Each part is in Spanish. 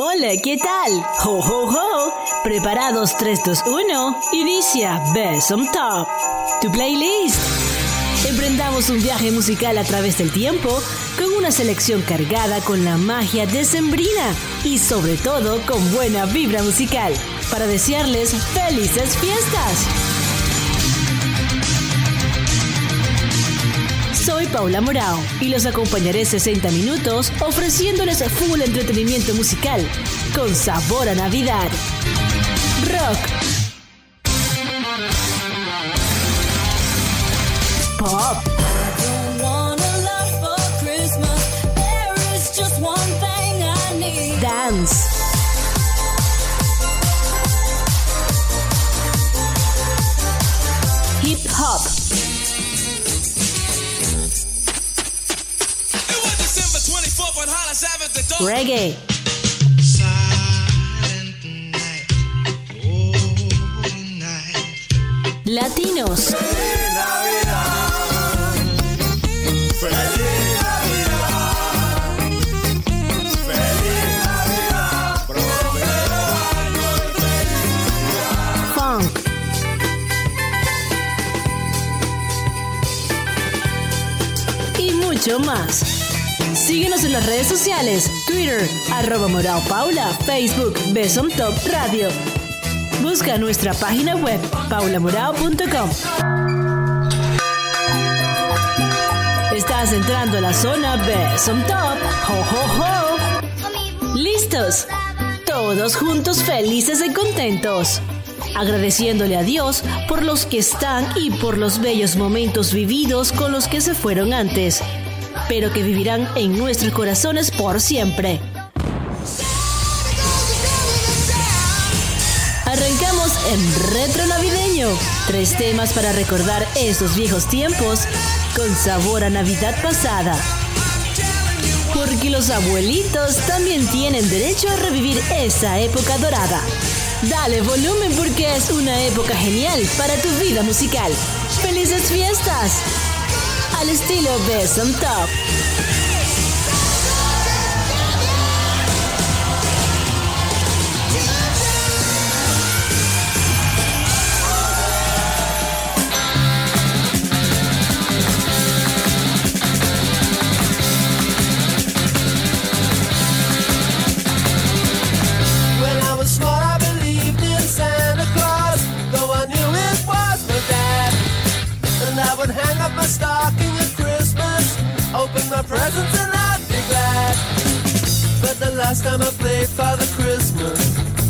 Hola, ¿qué tal? ¡Ho, ho, ho! Preparados 3, 2, 1. Inicia Best on Top, tu playlist. Emprendamos un viaje musical a través del tiempo con una selección cargada con la magia decembrina y sobre todo con buena vibra musical para desearles felices fiestas. Paula Morao y los acompañaré 60 minutos ofreciéndoles full entretenimiento musical con sabor a Navidad. Rock. Reggae. Latinos. Y mucho más. Síguenos en las redes sociales, Twitter, arroba Paula, Facebook, Besom Top Radio. Busca nuestra página web, paulamorao.com. Estás entrando a la zona Besom Top. ¡Ho, ho, ho! ¿Listos? Todos juntos felices y contentos. Agradeciéndole a Dios por los que están y por los bellos momentos vividos con los que se fueron antes pero que vivirán en nuestros corazones por siempre. Arrancamos en Retro Navideño. Tres temas para recordar esos viejos tiempos con sabor a Navidad pasada. Porque los abuelitos también tienen derecho a revivir esa época dorada. Dale volumen porque es una época genial para tu vida musical. ¡Felices fiestas! Alestilo Besëm Top. Last time I played Father Christmas,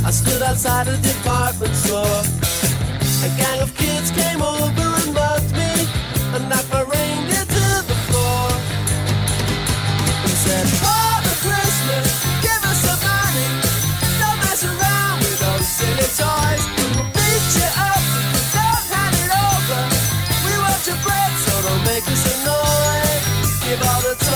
I stood outside a department store. A gang of kids came over and mugged me, and knocked my reindeer to the floor. He said, Father Christmas, give us some money. Don't mess around with those silly toys. We'll beat you up if you don't hand it over. We want your bread, so don't make us annoy. Give all the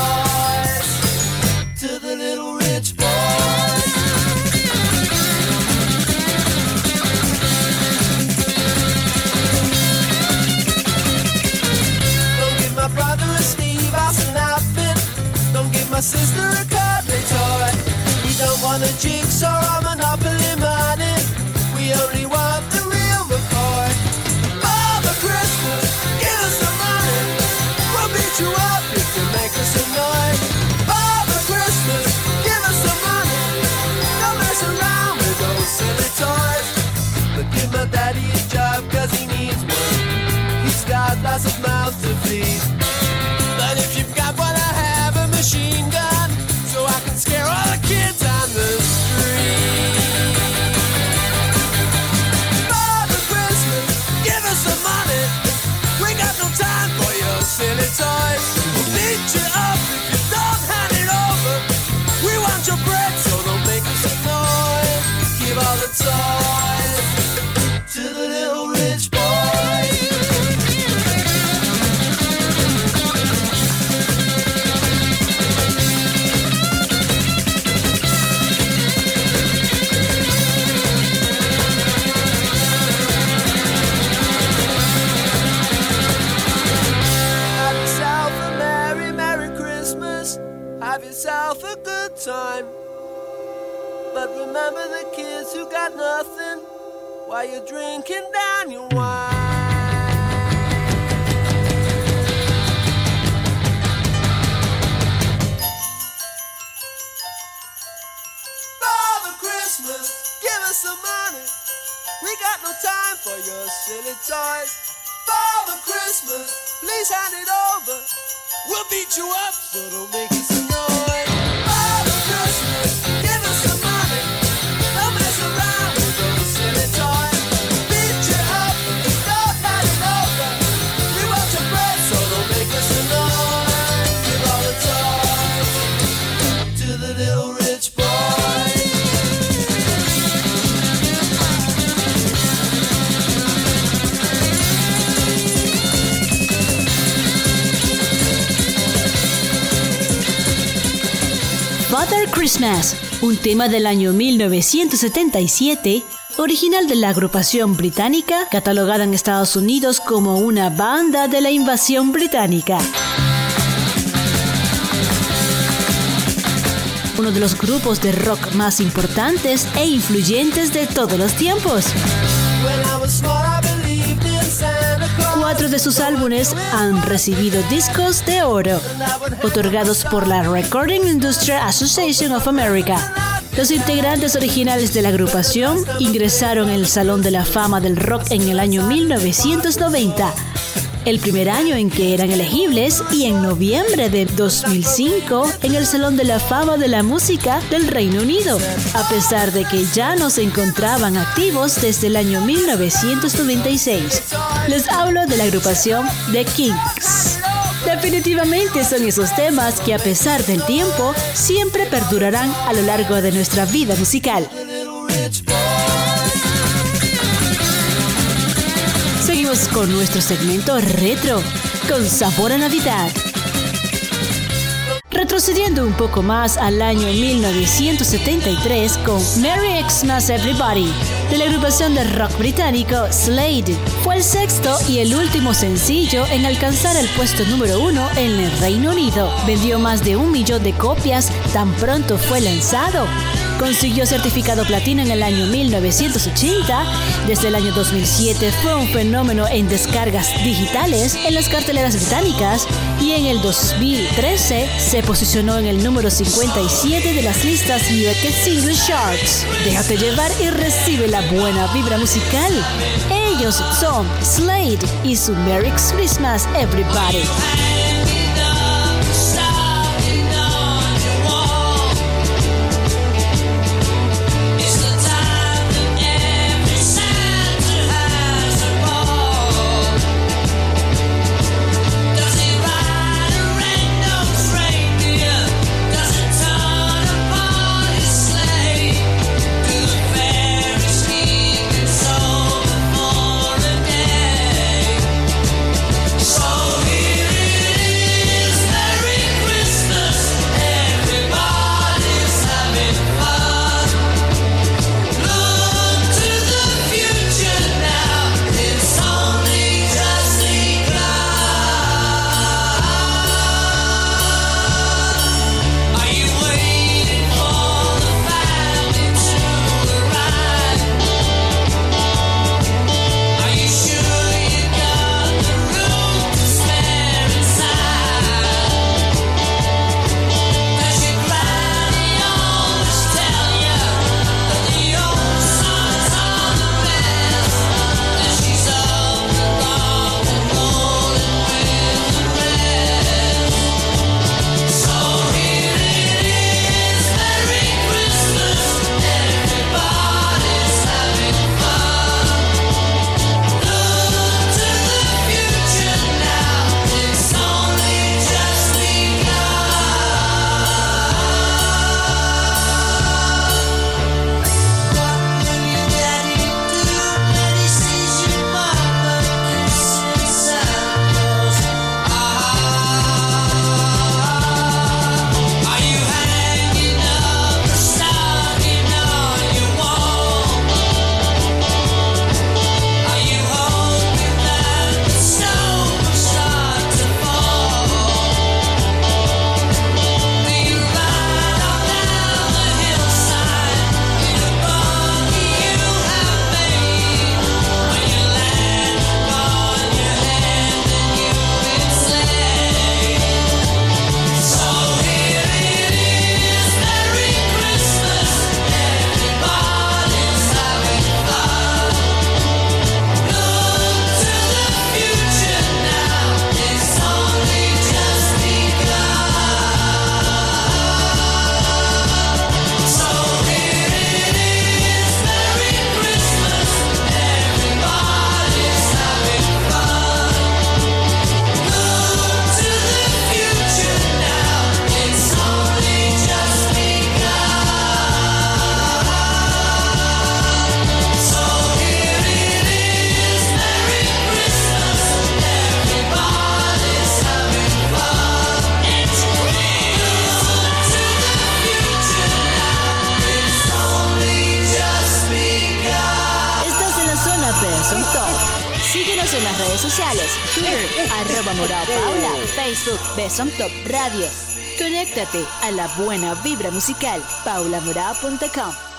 while you're drinking down your wine. Father Christmas, give us some money. We got no time for your silly toys. Father Christmas, please hand it over. We'll beat you up, so don't make us annoyed. Christmas, un tema del año 1977, original de la agrupación británica, catalogada en Estados Unidos como una banda de la invasión británica. Uno de los grupos de rock más importantes e influyentes de todos los tiempos. Cuatro de sus álbumes han recibido discos de oro, otorgados por la Recording Industry Association of America. Los integrantes originales de la agrupación ingresaron en el Salón de la Fama del Rock en el año 1990, el primer año en que eran elegibles, y en noviembre de 2005 en el Salón de la Fama de la Música del Reino Unido, a pesar de que ya no se encontraban activos desde el año 1996. Les hablo de la agrupación The Kings. Definitivamente son esos temas que a pesar del tiempo siempre perdurarán a lo largo de nuestra vida musical. Seguimos con nuestro segmento retro, con sabor a Navidad. Retrocediendo un poco más al año 1973 con Merry Xmas Everybody de la agrupación de rock británico Slade. Fue el sexto y el último sencillo en alcanzar el puesto número uno en el Reino Unido. Vendió más de un millón de copias tan pronto fue lanzado. Consiguió certificado platino en el año 1980. Desde el año 2007 fue un fenómeno en descargas digitales en las carteleras británicas y en el 2013 se posicionó en el número 57 de las listas UK Single Charts. Déjate llevar y recibe la buena vibra musical. Ellos son Slade y su Merry Christmas Everybody. Beson Top Radio. Conéctate a la buena vibra musical paulamoral.com.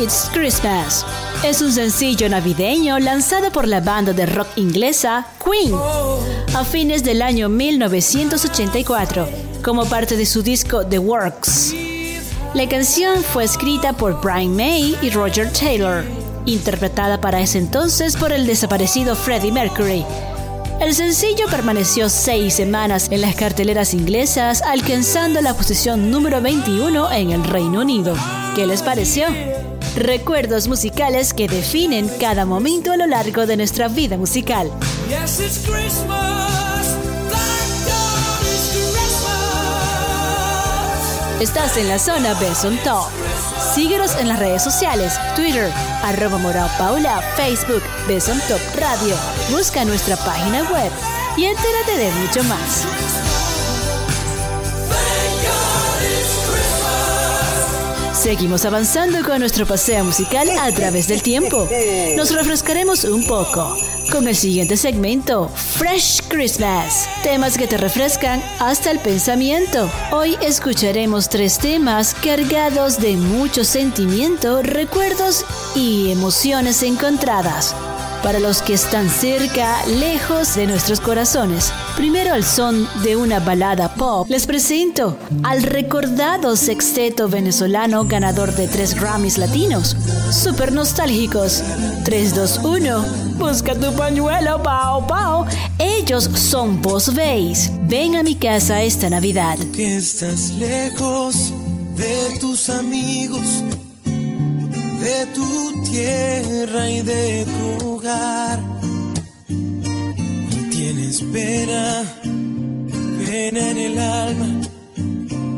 It's Christmas. Es un sencillo navideño lanzado por la banda de rock inglesa Queen a fines del año 1984 como parte de su disco The Works. La canción fue escrita por Brian May y Roger Taylor, interpretada para ese entonces por el desaparecido Freddie Mercury. El sencillo permaneció seis semanas en las carteleras inglesas, alcanzando la posición número 21 en el Reino Unido. ¿Qué les pareció? recuerdos musicales que definen cada momento a lo largo de nuestra vida musical. Estás en la zona Besson Top. Síguenos en las redes sociales, Twitter, arroba Morao Paula, Facebook, Besson Top Radio. Busca nuestra página web y entérate de mucho más. Seguimos avanzando con nuestro paseo musical a través del tiempo. Nos refrescaremos un poco con el siguiente segmento, Fresh Christmas. Temas que te refrescan hasta el pensamiento. Hoy escucharemos tres temas cargados de mucho sentimiento, recuerdos y emociones encontradas para los que están cerca, lejos de nuestros corazones. Primero al son de una balada pop, les presento al recordado sexteto venezolano ganador de tres Grammys latinos. Super nostálgicos. 3, 2, 1. Busca tu pañuelo, pao, pao. Ellos son Vos Veis. Ven a mi casa esta Navidad. Que estás lejos de tus amigos de tu tierra y de tu hogar. Y tienes pena, pena en el alma,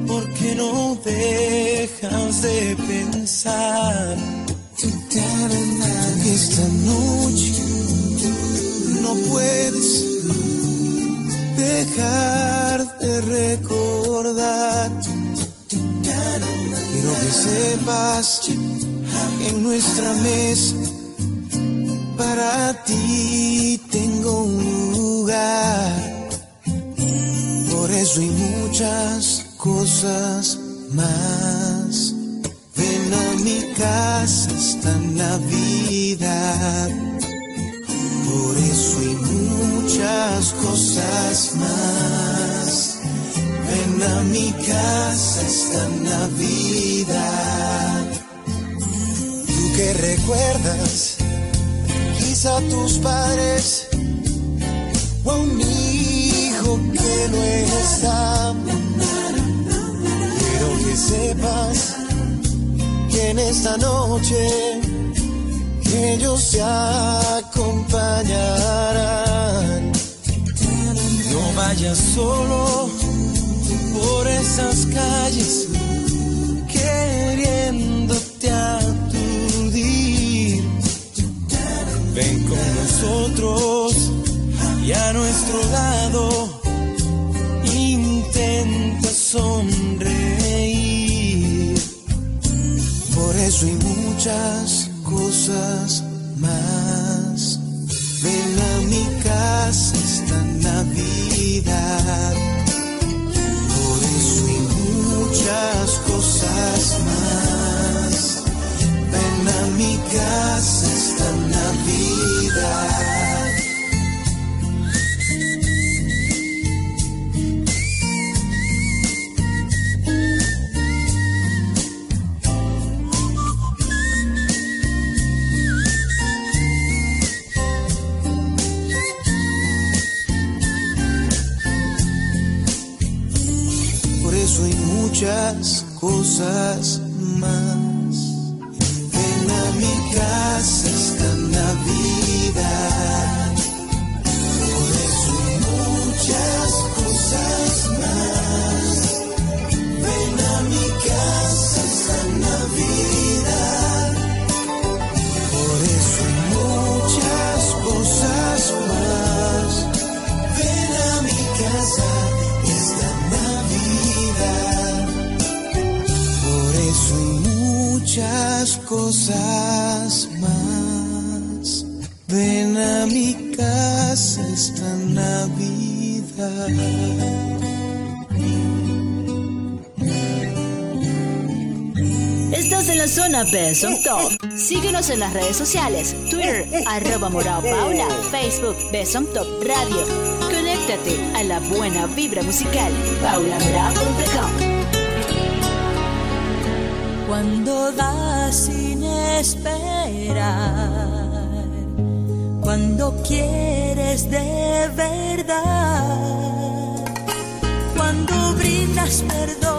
porque no dejas de pensar. Que esta noche no puedes dejar de recordar. Quiero que sepas en nuestra mesa. Para ti tengo un lugar. Por eso hay muchas cosas más. Ven a mi casa esta Navidad. Por eso hay muchas cosas más. Ven a mi casa esta Navidad que recuerdas, quizá tus padres o a un hijo que no está. Quiero que sepas que en esta noche ellos te acompañarán. No vayas solo por esas calles queriéndote Ven con nosotros y a nuestro lado intenta sonreír. Por eso hay muchas cosas más. Ven a mi casa esta Navidad. Besom. Síguenos en las redes sociales, Twitter, arroba Morao Paula, Facebook, Besom Top Radio. Conéctate a la buena vibra musical. paulamorao.com Cuando das sin esperar, cuando quieres de verdad, cuando brindas perdón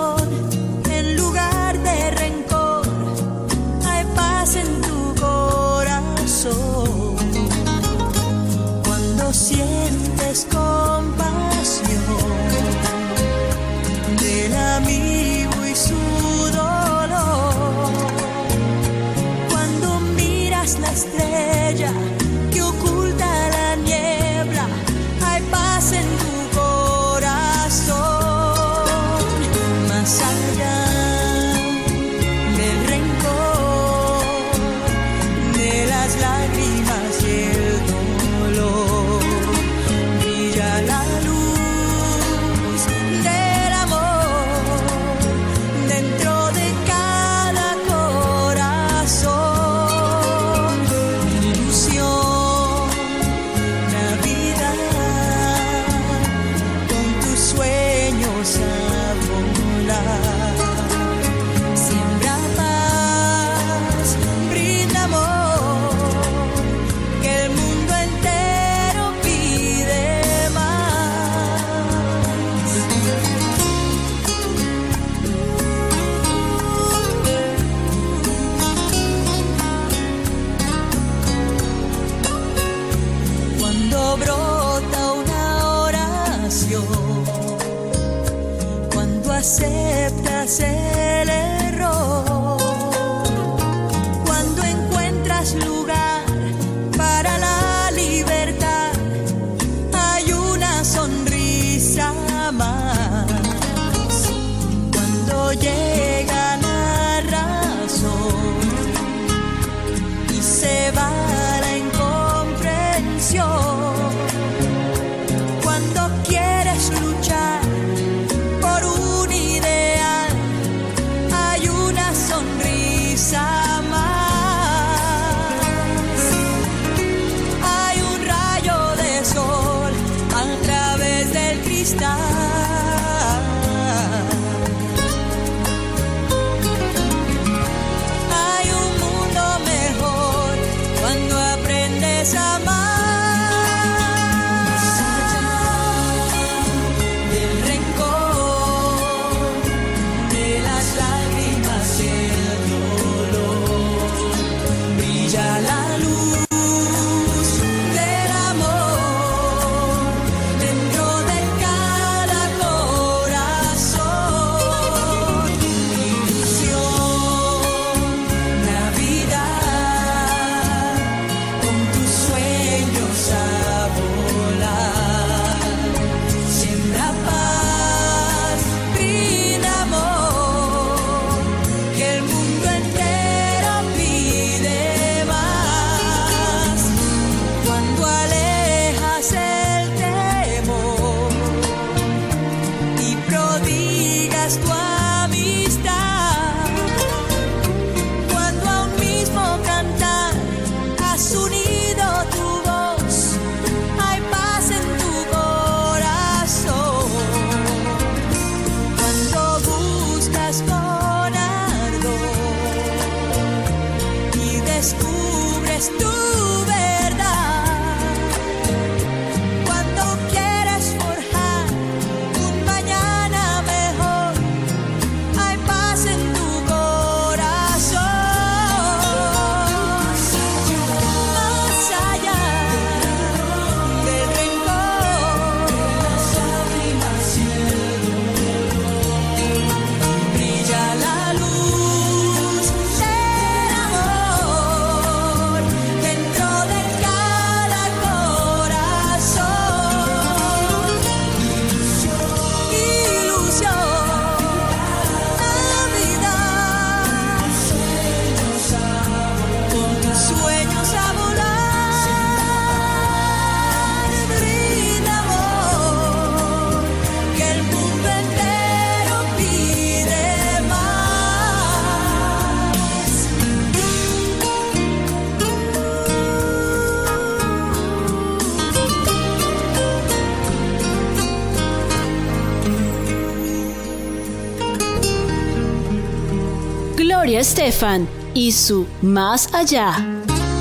Stefan y su Más Allá,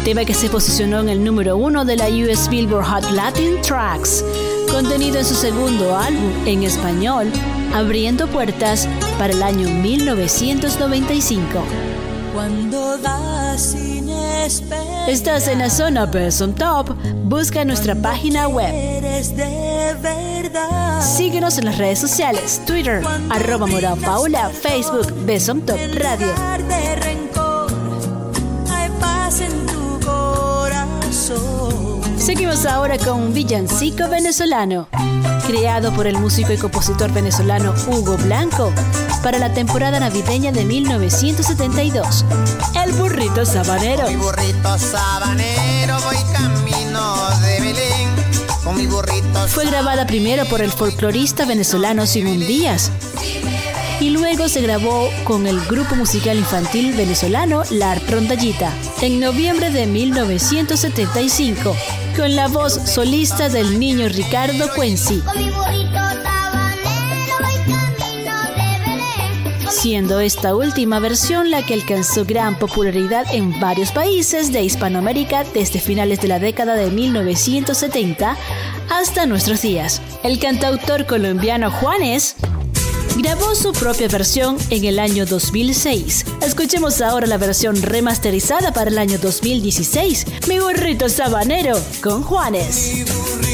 tema que se posicionó en el número uno de la US Billboard Hot Latin Tracks, contenido en su segundo álbum en español, abriendo puertas para el año 1995. Cuando das sin Estás en la zona Best on Top, busca nuestra página web. Síguenos en las redes sociales, Twitter, arroba Mora Paula, Facebook, Besom Top Radio. Seguimos ahora con un villancico venezolano, creado por el músico y compositor venezolano Hugo Blanco para la temporada navideña de 1972. El burrito sabanero. Mi burrito sabanero, voy camino de Belén. Con mi burrito Fue grabada primero por el folclorista venezolano Simón Díaz y luego se grabó con el grupo musical infantil venezolano La Rondallita en noviembre de 1975 con la voz solista del niño Ricardo Cuenci. siendo esta última versión la que alcanzó gran popularidad en varios países de Hispanoamérica desde finales de la década de 1970 hasta nuestros días. El cantautor colombiano Juanes grabó su propia versión en el año 2006. Escuchemos ahora la versión remasterizada para el año 2016, Mi burrito sabanero con Juanes.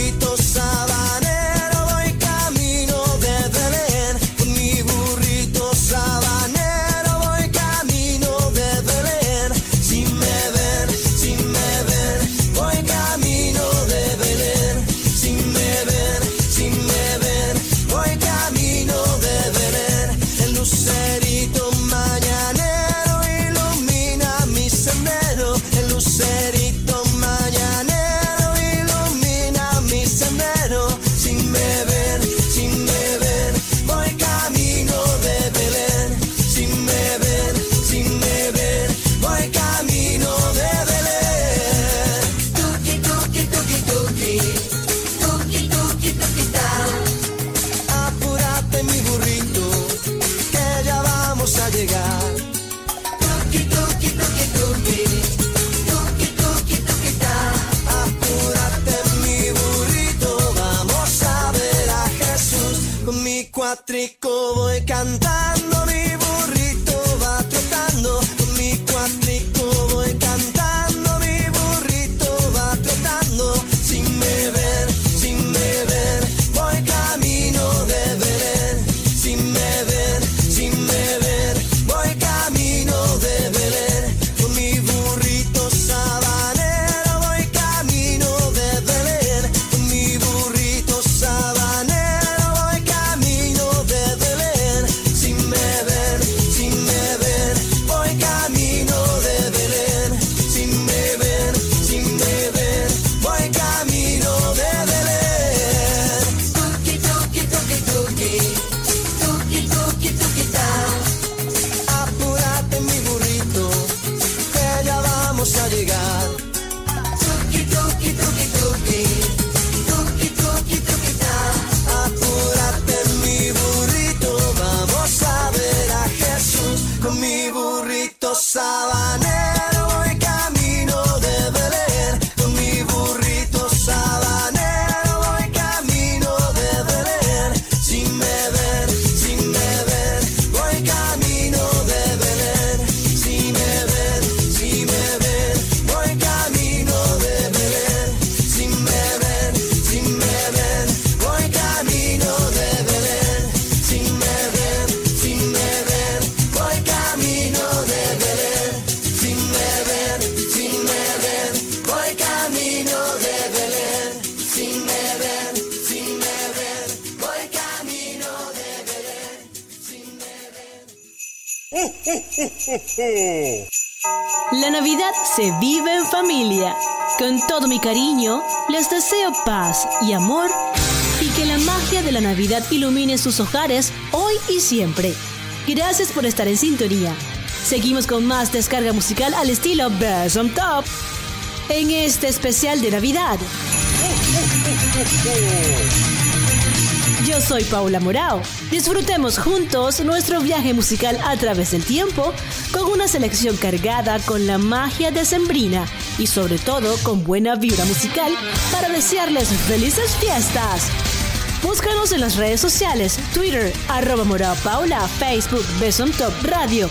Burrito se vive en familia. Con todo mi cariño, les deseo paz y amor y que la magia de la Navidad ilumine sus hogares hoy y siempre. Gracias por estar en sintonía. Seguimos con más descarga musical al estilo Best on Top en este especial de Navidad. Soy Paula Morao. Disfrutemos juntos nuestro viaje musical a través del tiempo con una selección cargada con la magia decembrina y sobre todo con buena vibra musical para desearles felices fiestas. Búscanos en las redes sociales, Twitter, arroba Morao Paula, Facebook, Beson Top Radio.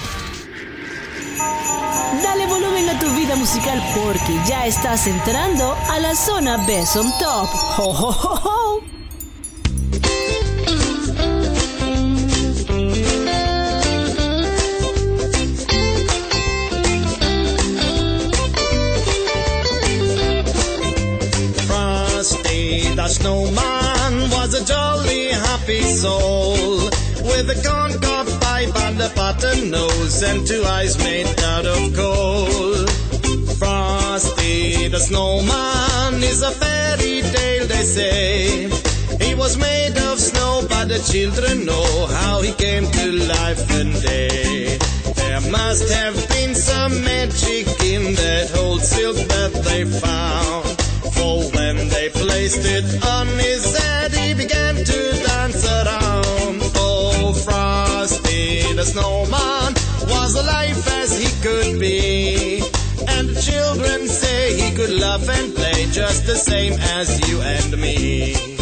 Dale volumen a tu vida musical porque ya estás entrando a la zona Beson Top. ¡Ho, ho, ho, ho! With a corncob pipe and a button nose and two eyes made out of coal. Frosty the snowman is a fairy tale, they say. He was made of snow, but the children know how he came to life one day. There must have been some magic in that old silk that they found. When they placed it on his head, he began to dance around. Oh, Frosty the snowman was alive as he could be. And the children say he could laugh and play just the same as you and me.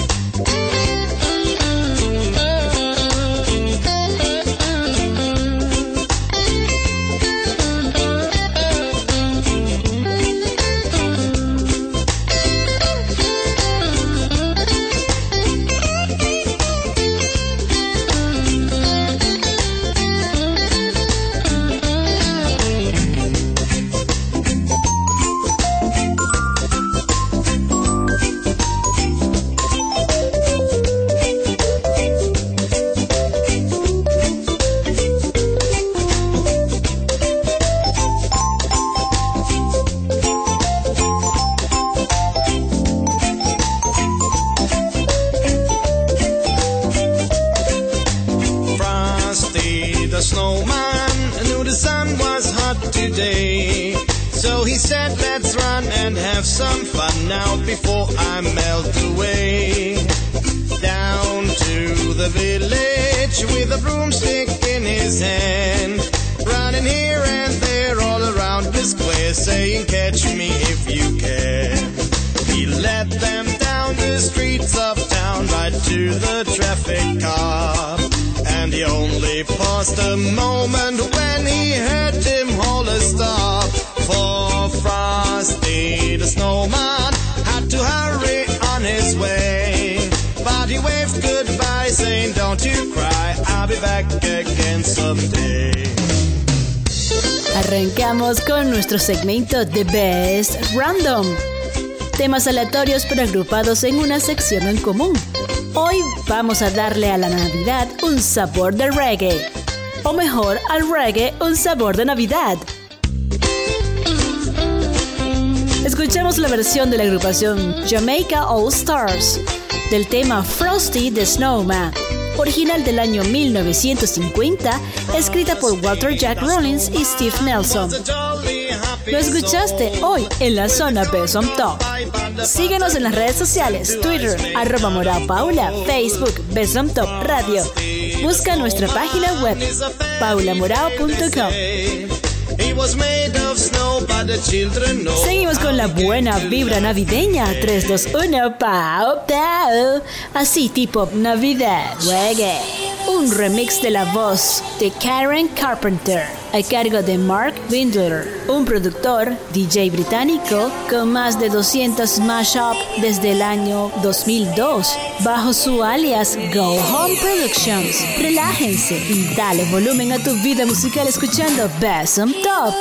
Snowman knew the sun was hot today. So he said, let's run and have some fun now before I melt away. Down to the village with a broomstick in his hand. Running here and there all around the square saying, catch me if you can. He led them down the streets of town right to the traffic cop. And he only paused a moment when he heard him a stop. For Frosty the snowman had to hurry on his way. But he waved goodbye saying, don't you cry, I'll be back again someday. Arrancamos con nuestro segmento The Best Random. Temas aleatorios pero agrupados en una sección en común. Hoy vamos a darle a la Navidad un sabor de reggae. O mejor, al reggae un sabor de Navidad. Escuchamos la versión de la agrupación Jamaica All Stars del tema Frosty the Snowman, original del año 1950, escrita por Walter Jack Rollins y Steve Nelson. Lo escuchaste hoy en la zona Best on Top. Síguenos en las redes sociales, Twitter, arroba Morao Paula, Facebook, Best on Top Radio. Busca nuestra página web, paulamorao.com. Seguimos con la buena vibra navideña. 3, 2, 1, pao, pao. Así tipo Navidad, reggae. Un remix de la voz de Karen Carpenter a cargo de Mark Windler, un productor, DJ británico con más de 200 mashup desde el año 2002 bajo su alias Go Home Productions. Relájense y dale volumen a tu vida musical escuchando Best on Top.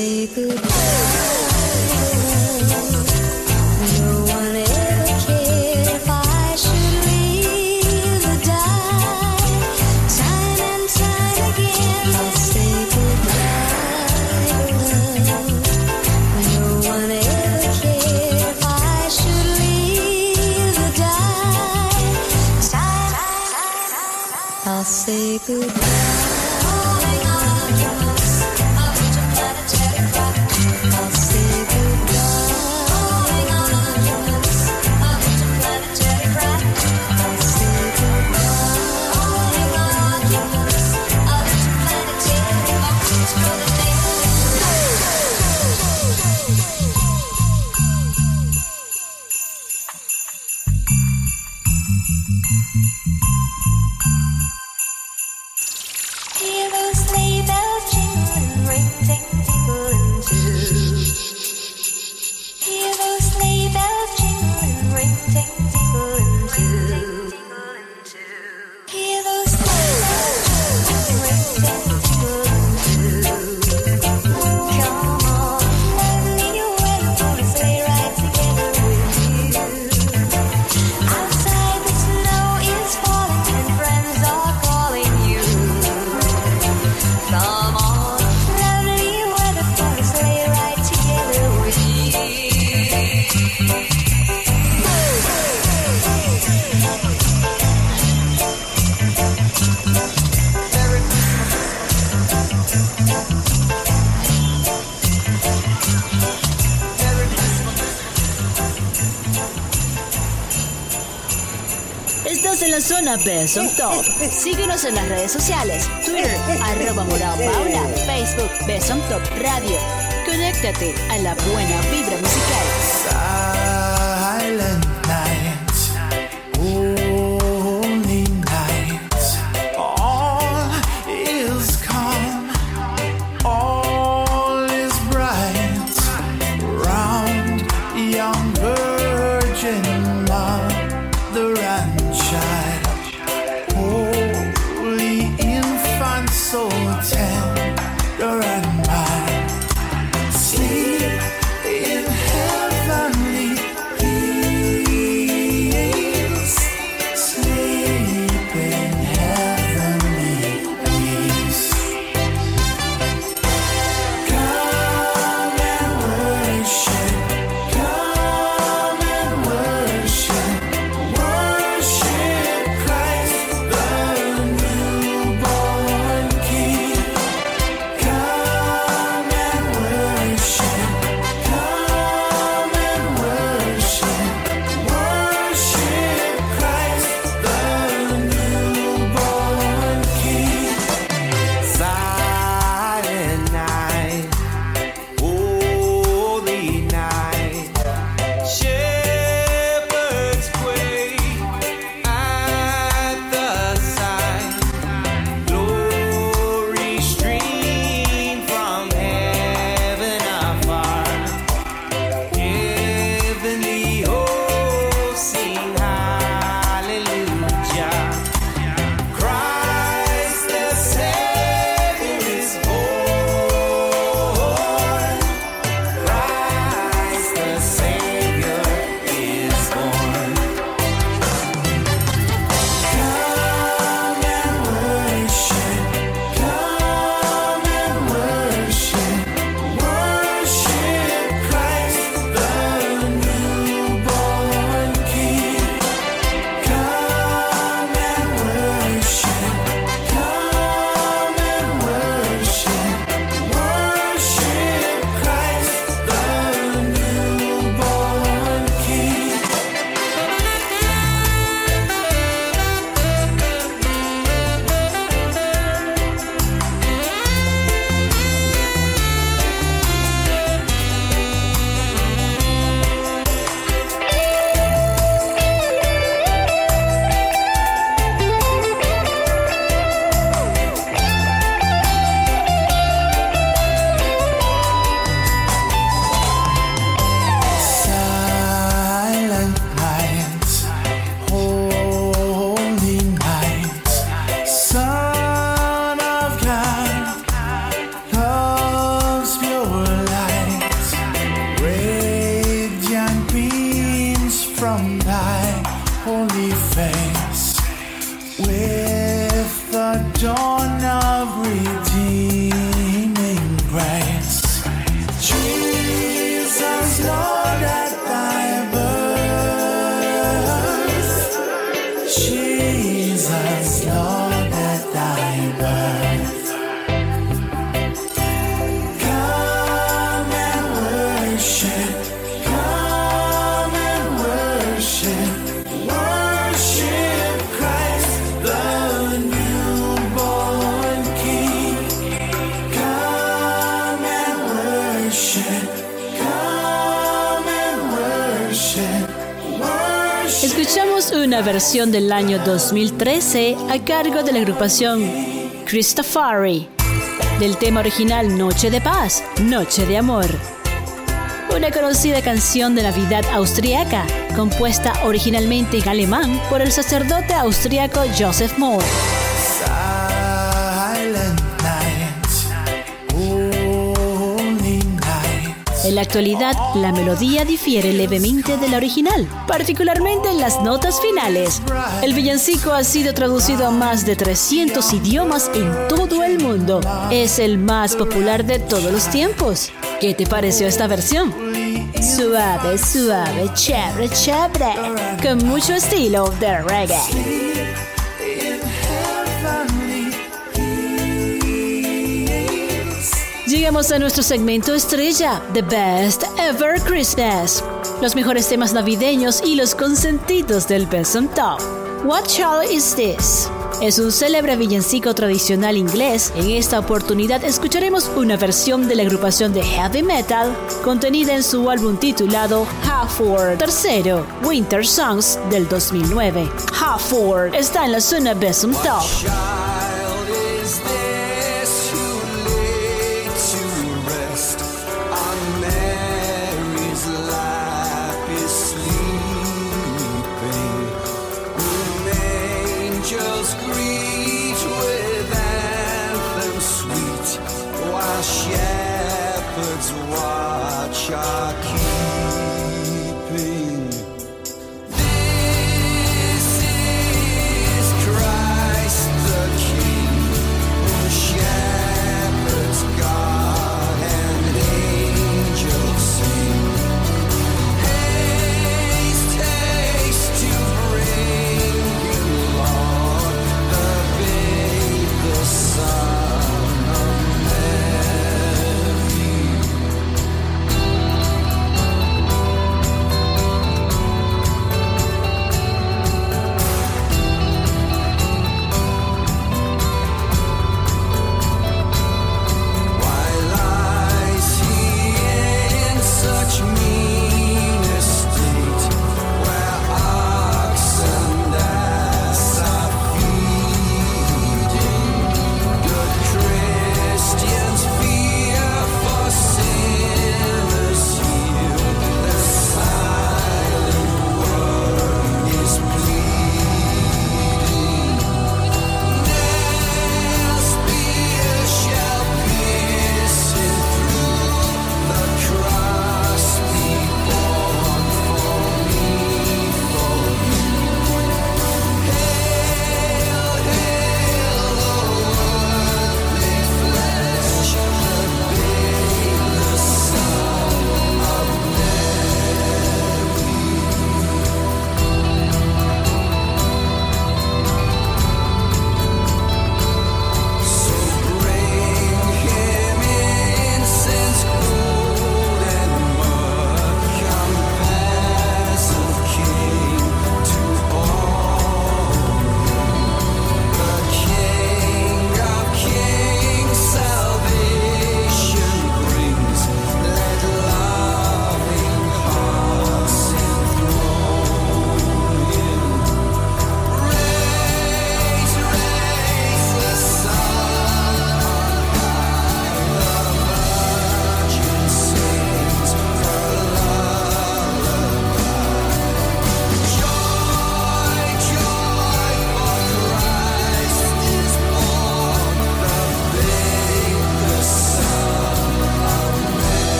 Again, I'll say goodbye, en la zona Best on Top. Síguenos en las redes sociales. Twitter, arroba Morao Paula. Facebook, Best on Top Radio. Conéctate a la buena vibra musical. Of redeeming versión del año 2013 a cargo de la agrupación Christofari del tema original Noche de Paz, Noche de Amor. Una conocida canción de Navidad austriaca, compuesta originalmente en alemán por el sacerdote austriaco Joseph Moore. En la actualidad, la melodía difiere levemente de la original, particularmente en las notas finales. El villancico ha sido traducido a más de 300 idiomas en todo el mundo. Es el más popular de todos los tiempos. ¿Qué te pareció esta versión? Suave, suave, chévere, chévere, con mucho estilo de reggae. Llegamos a nuestro segmento estrella, The Best Ever Christmas. Los mejores temas navideños y los consentidos del Best on Top. What Child Is This? Es un célebre villancico tradicional inglés. En esta oportunidad escucharemos una versión de la agrupación de heavy metal contenida en su álbum titulado Halford. Tercero, Winter Songs del 2009. Halford está en la zona Besum Top.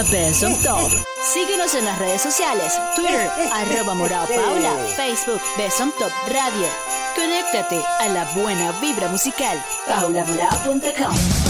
La zona Best of Top. Síguenos en las redes sociales, Twitter, arroba Morao Paula, Facebook, Best Top Radio. Conéctate a la buena vibra musical, paulamorao.com.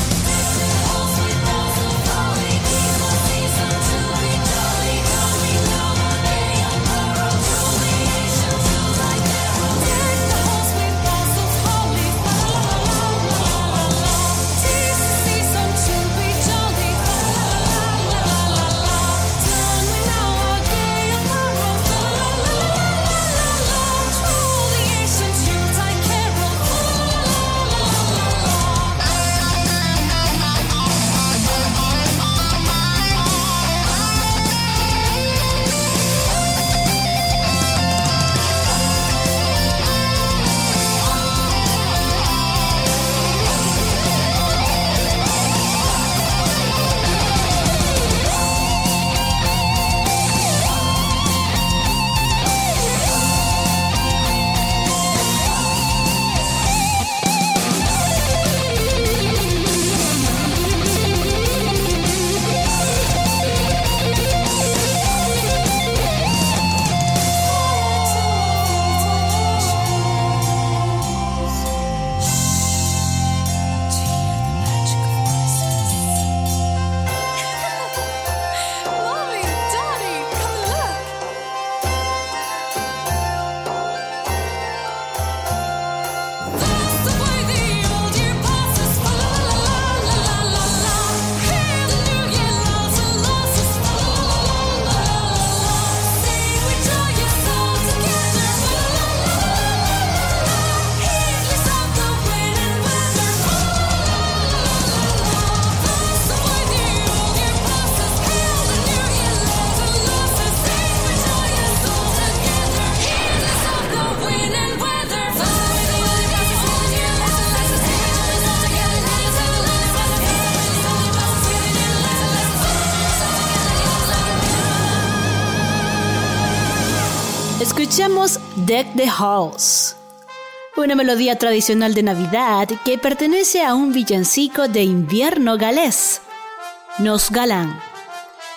Una melodía tradicional de Navidad que pertenece a un villancico de invierno galés, Nos Galán,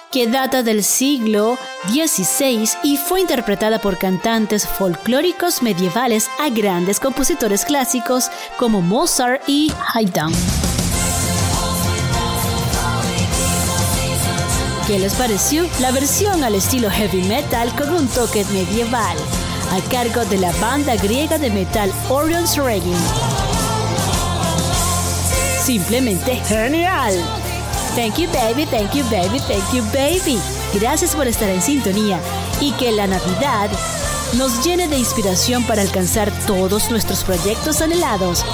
que data del siglo XVI y fue interpretada por cantantes folclóricos medievales a grandes compositores clásicos como Mozart y Haydn. ¿Qué les pareció? La versión al estilo heavy metal con un toque medieval, a cargo de la banda griega de metal Orion's Reign. Simplemente genial. Thank you baby, thank you baby, thank you baby. Gracias por estar en sintonía y que la Navidad nos llene de inspiración para alcanzar todos nuestros proyectos anhelados.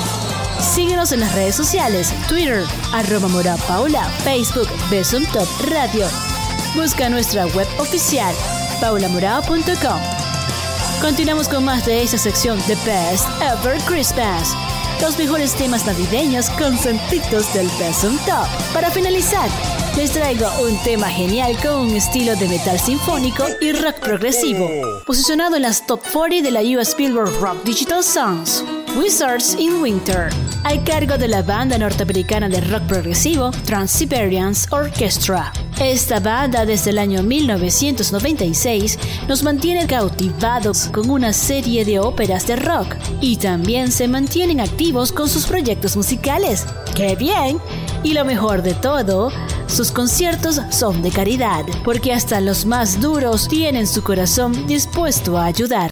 Síguenos en las redes sociales, Twitter, arroba Mora Paula, Facebook, Besum Top Radio. Busca nuestra web oficial, paulamorao.com. Continuamos con más de esta sección The Best Ever Christmas. Los mejores temas navideños consentidos del Besum Top. Para finalizar, les traigo un tema genial con un estilo de metal sinfónico y rock progresivo, posicionado en las top 40 de la US Billboard Rock Digital Songs. Wizards in Winter, al cargo de la banda norteamericana de rock progresivo Trans-Siberians Orchestra. Esta banda desde el año 1996 nos mantiene cautivados con una serie de óperas de rock y también se mantienen activos con sus proyectos musicales. ¡Qué bien! Y lo mejor de todo, sus conciertos son de caridad, porque hasta los más duros tienen su corazón dispuesto a ayudar.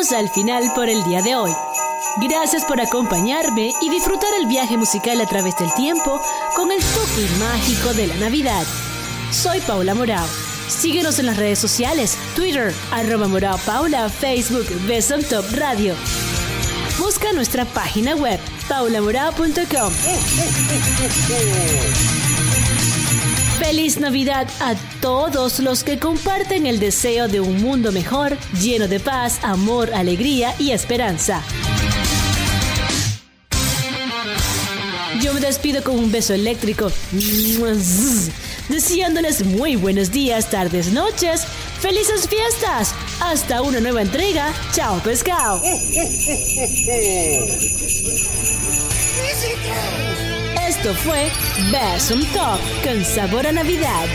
Al final por el día de hoy. Gracias por acompañarme y disfrutar el viaje musical a través del tiempo con el toque mágico de la Navidad. Soy Paula Morao. Síguenos en las redes sociales, Twitter, arroba Morao Paula, Facebook, Besom Top Radio. Busca nuestra página web, paulamorao.com. Feliz Navidad a todos los que comparten el deseo de un mundo mejor, lleno de paz, amor, alegría y esperanza. Yo me despido con un beso eléctrico, deseándoles muy buenos días, tardes, noches, felices fiestas. Hasta una nueva entrega. Chao, pescado. Esto fue Besom Talk con sabor a Navidad.